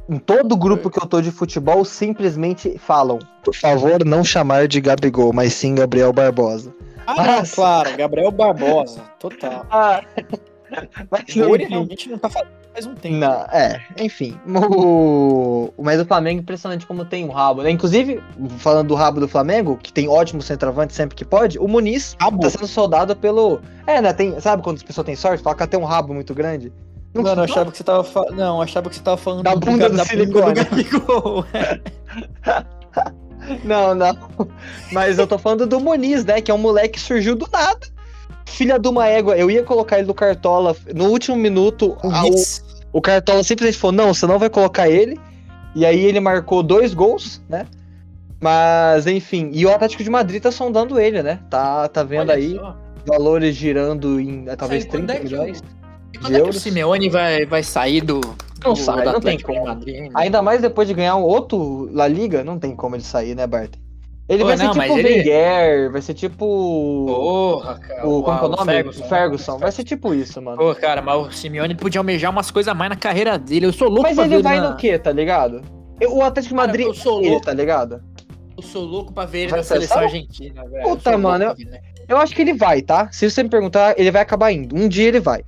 Em todo grupo que eu tô de futebol, simplesmente falam: por favor, não chamar de Gabigol, mas sim Gabriel Barbosa. Ah, Mas... claro, Gabriel Barbosa, total. Ah. Mas, o realmente não tá fazendo faz um tempo. Não, é, enfim. O... Mas o Flamengo é impressionante como tem um rabo, né? Inclusive, falando do rabo do Flamengo, que tem ótimo centroavante sempre que pode, o Muniz rabo. tá sendo soldado pelo. É, né? Tem... Sabe quando as pessoas têm sorte? Fala que tem um rabo muito grande. Não, Mano, eu achava que você tava fa... Não, achava que você tava falando da bunda do, do silicone. Do não, não. Mas eu tô falando do Muniz, né? Que é um moleque que surgiu do nada filha de uma égua. Eu ia colocar ele no Cartola no último minuto. A, o, o Cartola simplesmente falou: não, você não vai colocar ele. E aí ele marcou dois gols, né? Mas, enfim. E o Atlético de Madrid tá sondando ele, né? Tá, tá vendo Olha aí só. valores girando em talvez 30 é milhões. E quando é que o Simeone vai, vai sair do. Não do, sai, do não tem como. Madrid, né? Ainda mais depois de ganhar um outro La Liga, não tem como ele sair, né, Bart? Ele Pô, vai não, ser tipo o ele... Wenger, vai ser tipo. Porra, cara. O, como é o nome? Ferguson. Ferguson. Vai ser tipo isso, mano. Pô, cara, mas o Simeone podia almejar umas coisas a mais na carreira dele. Eu sou louco Mas ele vai na... no quê, tá ligado? Eu, o Atlético cara, Madrid, eu sou louco. Ele, tá ligado? Eu sou louco pra ver ele vai na seleção argentina, velho. Puta, mano. Eu, eu acho que ele vai, tá? Se você me perguntar, ele vai acabar indo. Um dia ele vai.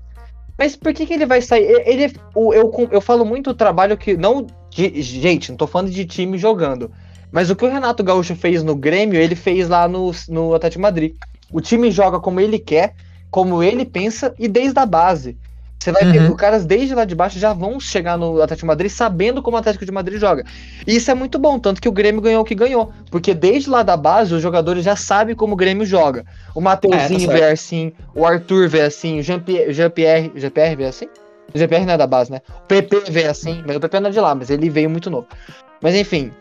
Mas por que, que ele vai sair? Ele, eu, eu, eu falo muito o trabalho que. Não. De, gente, não tô falando de time jogando. Mas o que o Renato Gaúcho fez no Grêmio, ele fez lá no, no Atlético Madrid. O time joga como ele quer, como ele pensa e desde a base. Você vai uhum. ver, os caras desde lá de baixo já vão chegar no Atlético de Madrid sabendo como o Atlético de Madrid joga. E isso é muito bom, tanto que o Grêmio ganhou o que ganhou. Porque desde lá da base, os jogadores já sabem como o Grêmio joga. O Mateuzinho é, tá vê assim, o Arthur vê assim, o Jean-Pierre, Jean-Pierre, Jean-Pierre vê assim? O Jean-Pierre não é da base, né? O PP vê assim, mas o PP não é de lá, mas ele veio muito novo. Mas enfim,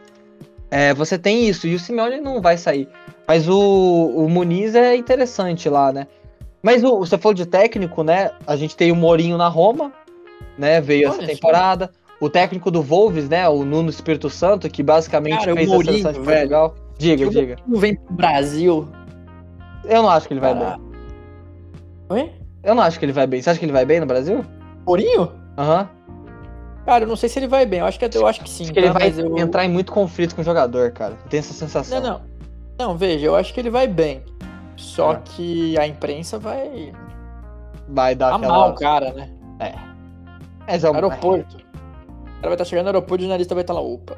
é, você tem isso, e o Simeone não vai sair. Mas o, o Muniz é interessante lá, né? Mas o, você falou de técnico, né? A gente tem o Mourinho na Roma, né? Veio Olha, essa temporada. O técnico do Wolves, né? O Nuno Espírito Santo, que basicamente Cara, fez Mourinho, a seleção de Portugal. Diga, diga. Não vem pro Brasil. Eu não acho que ele vai ah. bem. Oi? Eu não acho que ele vai bem. Você acha que ele vai bem no Brasil? Mourinho? Aham. Uhum. Cara, eu não sei se ele vai bem. Eu acho que, eu acho que sim. Acho que tá? ele vai eu... entrar em muito conflito com o jogador, cara. Tenho essa sensação. Não, não. Não, veja, eu acho que ele vai bem. Só é. que a imprensa vai. Vai dar Amar aquela... o cara, né? É. Mas é o... Aeroporto. O cara vai estar chegando no aeroporto e o jornalista vai estar lá, opa.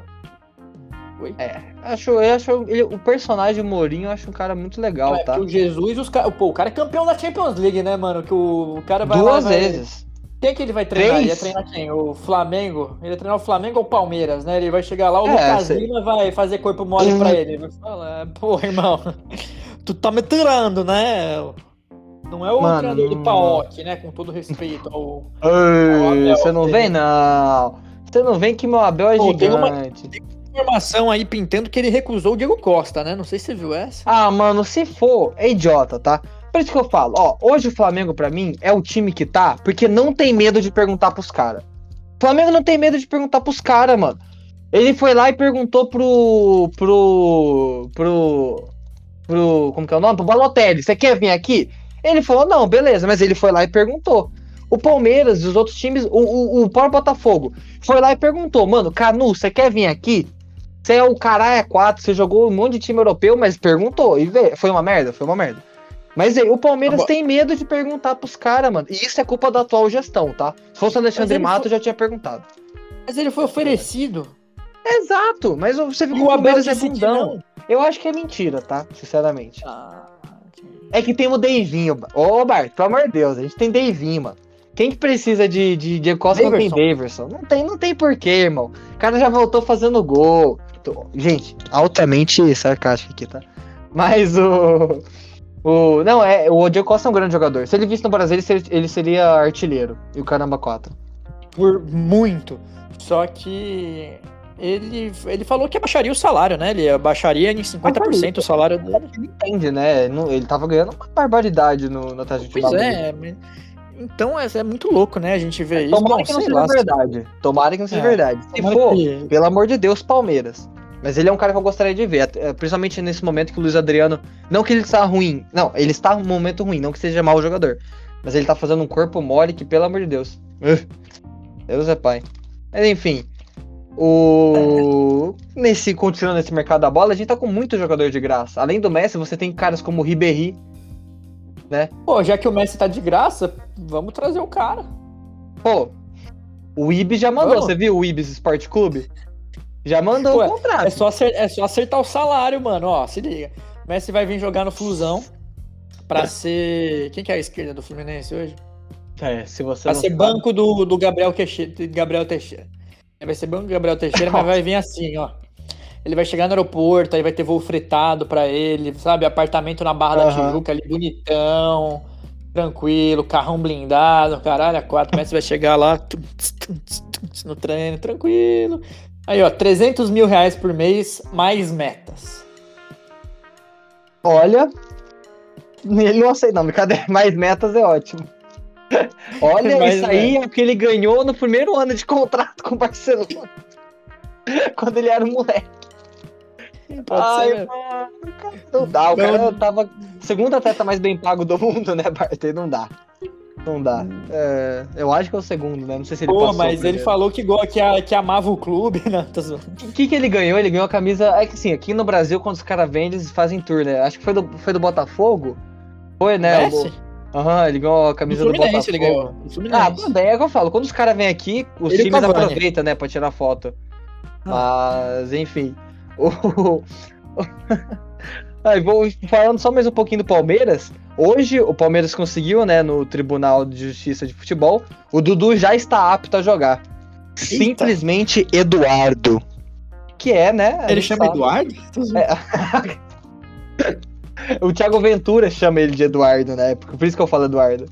Oi? É, acho, eu acho ele, o personagem Mourinho eu acho um cara muito legal, é, tá? o Jesus, os. Pô, o cara é campeão da Champions League, né, mano? Que o, o cara vai Duas lá, vezes. Quem é que ele vai treinar? Três? Ele vai treinar quem? O Flamengo? Ele vai treinar o Flamengo ou o Palmeiras, né? Ele vai chegar lá, o é, Lucas sei. Lima vai fazer corpo mole pra ele. Ele vai falar, pô, irmão, tu tá me tirando, né? Não é o Mano, treinador do Paok, né? Com todo respeito ao. Ao você não vem, não. Você não vem que meu Abel é pô, gigante. Tem uma, informação aí pintando que ele recusou o Diego Costa, né? Não sei se você viu essa. Ah, mano, se for, é idiota, tá? Por isso que eu falo, ó, hoje o Flamengo, pra mim, é o time que tá, porque não tem medo de perguntar pros caras. Flamengo não tem medo de perguntar pros caras, mano. Ele foi lá e perguntou pro. pro. pro. pro. como que é o nome? Pro Balotelli, você quer vir aqui? Ele falou, não, beleza, mas ele foi lá e perguntou. O Palmeiras e os outros times, o, o, o próprio Botafogo, foi lá e perguntou, mano, Canu, você quer vir aqui? Você é o caralho 4, você jogou um monte de time europeu, mas perguntou. E vê, foi uma merda, foi uma merda. Mas aí, o Palmeiras Ah, tem medo de perguntar pros caras, mano. E isso é culpa da atual gestão, tá? Se fosse o Alexandre Mato, foi- já tinha perguntado. Mas ele foi oferecido. Exato, mas você viu que o Palmeiras é bundão. Eu acho que é mentira, tá? Sinceramente. Ah, É que tem o Deivinho. Ô, Bart, pelo amor de Deus, a gente tem Deivinho, mano. Quem que precisa de, de, de Costa não tem Daverson? Não tem, não tem porquê, irmão. O cara já voltou fazendo gol. Gente, altamente sarcástico aqui, tá? Mas o. O, não, é, o Diego Costa é um grande jogador. Se ele visse no Brasil, ele seria, ele seria artilheiro. E o caramba 4. por muito. Só que ele, ele falou que abaixaria o salário, né? Ele abaixaria em 50% o salário dele. Ele entende, né? Ele tava ganhando uma barbaridade no, na taxa de Pois é, mas- então é, é muito louco, né? A gente vê isso. Tomara Bom, que não seja lá, verdade. Tomara que não seja É, verdade. Se for, que- pelo amor de Deus, Palmeiras. Mas ele é um cara que eu gostaria de ver, até- principalmente nesse momento que o Luiz Adriano. Não que ele está ruim. Não, ele está num momento ruim, não que seja mau jogador. Mas ele tá fazendo um corpo mole que, pelo amor de Deus. Deus é pai. Mas enfim. O. Nesse, continuando nesse mercado da bola, a gente tá com muito jogador de graça. Além do Messi, você tem caras como o Ribéry. Pô, já que o Messi tá de graça, vamos trazer o cara. Pô, o Ibis já mandou, Vamos. você viu o Ibis Sport Clube? Já mandou Ué, o contrato. É só, acer- é só acertar o salário, mano. Ó, se liga. O Messi vai vir jogar no Flusão pra ser. Quem que é a esquerda do Fluminense hoje? É, se você Vai ser sabe. banco do, do Gabriel, Queixe- Gabriel Teixeira. Vai ser banco do Gabriel Teixeira, mas vai vir assim, ó. Ele vai chegar no aeroporto, aí vai ter voo fretado pra ele, sabe? Apartamento na Barra da Aham. Tijuca ali, bonitão, tranquilo, carrão blindado, caralho, a quatro metros vai chegar lá tum, tum, tum, no treino, tranquilo. Aí, ó, 300 mil reais por mês, mais metas. Olha. Ele não aceita, não, brincadeira. Mais metas é ótimo. Olha, Mais isso aí é o que ele ganhou no primeiro ano de contrato com o Barcelona. Quando ele era um moleque. Pode Ai, mesmo. mano, não dá. O Não. cara tava. Segundo atleta mais bem pago do mundo, né, Bart? Não dá. Não dá. É, eu acho que é o segundo, né? Não sei se ele Pô, passou mas ele falou que, que, a- que amava o clube, né? O que, que ele ganhou? Ele ganhou a camisa. É que assim, aqui no Brasil, quando os caras vendem, eles fazem tour, né? Acho que foi do, foi do Botafogo. Foi, né? Aham, ele ganhou a Do camisa do, Fluminense Botafogo. ele ganhou. Ah, bem, é o que eu falo. Quando os caras vêm aqui, os Ele times aproveitam, né, pra tirar foto. Mas, enfim. O... Aí, vou falando só mais um pouquinho do Palmeiras. Hoje, o Palmeiras conseguiu, né, no Tribunal de Justiça de Futebol, o Dudu já está apto a jogar. Simplesmente Eduardo. Que é, né? Ele chama sabe. Eduardo? Zoando. O Thiago Ventura chama ele de Eduardo, né? Por isso que eu falo Eduardo.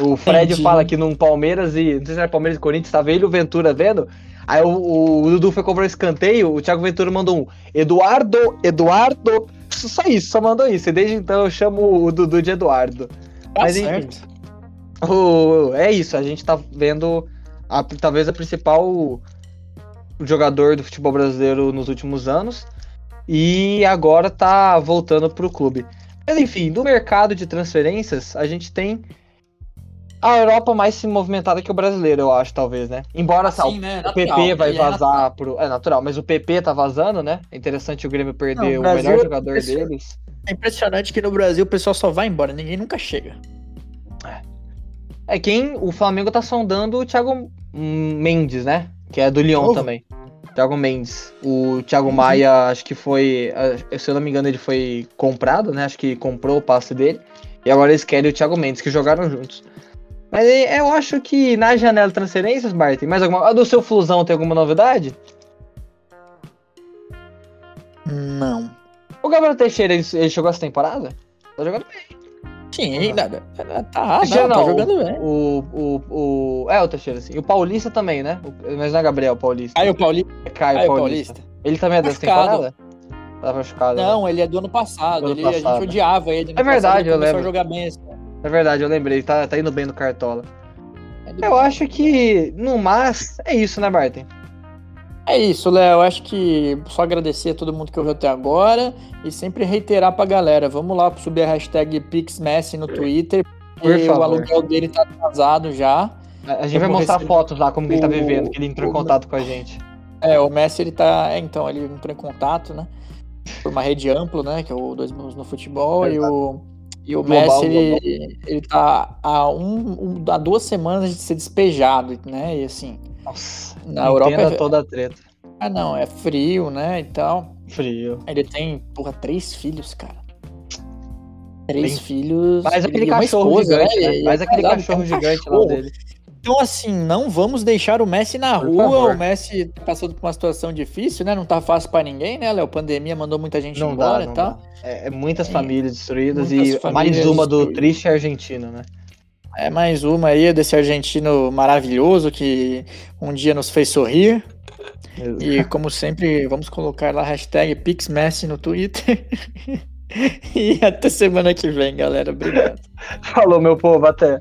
O Fred Entendi. fala que num Palmeiras e. Não sei se era Palmeiras e Corinthians, tava ele e o Ventura vendo. Aí o, o Dudu foi cobrar um escanteio, o Thiago Ventura mandou um Eduardo, Eduardo. Só isso, só mandou isso. E desde então eu chamo o Dudu de Eduardo. Tá Mas enfim. certo. O- é isso, a gente tá vendo a- talvez a principal jogador do futebol brasileiro nos últimos anos e agora tá voltando pro clube. Mas enfim, do mercado de transferências, a gente tem a Europa mais se movimentada que o brasileiro, eu acho, talvez, né? Embora Assim, né? o PP vai vazar pro. É natural, mas o PP tá vazando, né? É interessante o Grêmio perder Não, o o Brasil- melhor jogador esse- deles. É impressionante que no Brasil o pessoal só vai embora, ninguém nunca chega. É quem o Flamengo tá sondando o Thiago Mendes, né? Que é do Lyon também. Thiago Mendes. O Thiago Maia, acho que foi. ah, Se eu não me engano, ele foi comprado, né? Acho que comprou o passe dele. E agora eles querem o Thiago Mendes, que jogaram juntos. Mas é, eu acho que na janela de transferências, Bart, tem mais alguma. A do seu Flusão tem alguma novidade? Não. O Gabriel Teixeira, ele, ele chegou essa temporada? Tá jogando bem. Sim, ainda. Tá, Teixeira não, tá jogando bem. O, o, o. É, o Teixeira, sim. E o Paulista também, né? O- mas não é Gabriel Paulista. Aí o Paulista. É Caio Aí o Paulista. Paulista. Ele também é dessa temporada? Tá machucado. né? Não, ele é do ano passado. Do ano ele, A passado. gente odiava ele. É verdade, passado, ele eu começou lembro. a jogar bem ano. É verdade, eu lembrei. Tá, tá indo bem no Cartola. É Eu acho que, no mais, é isso, né, Martin? É isso, Léo. Acho que só agradecer a todo mundo que ouviu até agora e sempre reiterar pra galera. Vamos lá subir a hashtag PixMessi no Twitter. Por favor. O aluguel dele tá atrasado já. A gente Eu vai mostrar receber fotos lá, como que ele tá vivendo, que ele entrou em contato com a gente. É, o Messi ele tá. é, então, ele entrou em contato, né? Por uma rede ampla, né? Que é o Dois Minutos no Futebol. E o, e o Global, Messi, ele, ele tá há, um, um- há duas semanas de ser despejado, né? E assim, Nossa, Na Europa é- toda a treta. ah não, é frio, né? E tal. Frio. Ele tem, porra, três filhos, cara. Três Tem- filhos. E aquele cachorro esposa, gigante, né? Faz e aquele cachorro tem um gigante lá cachorro. dele. Então, assim, não vamos deixar o Messi na Por rua. favor. O Messi tá passando por uma situação difícil, né? Não tá fácil pra ninguém, né, Léo? Pandemia mandou muita gente Não embora dá, e tal. É, é muitas É, famílias destruídas muitas e mais famílias uma do destruídas. triste argentino, né? É mais uma aí desse argentino maravilhoso que um dia nos fez sorrir. E como sempre, vamos colocar lá a hashtag PixMessi no Twitter. e até semana que vem, galera. Obrigado. Falou, meu povo, até.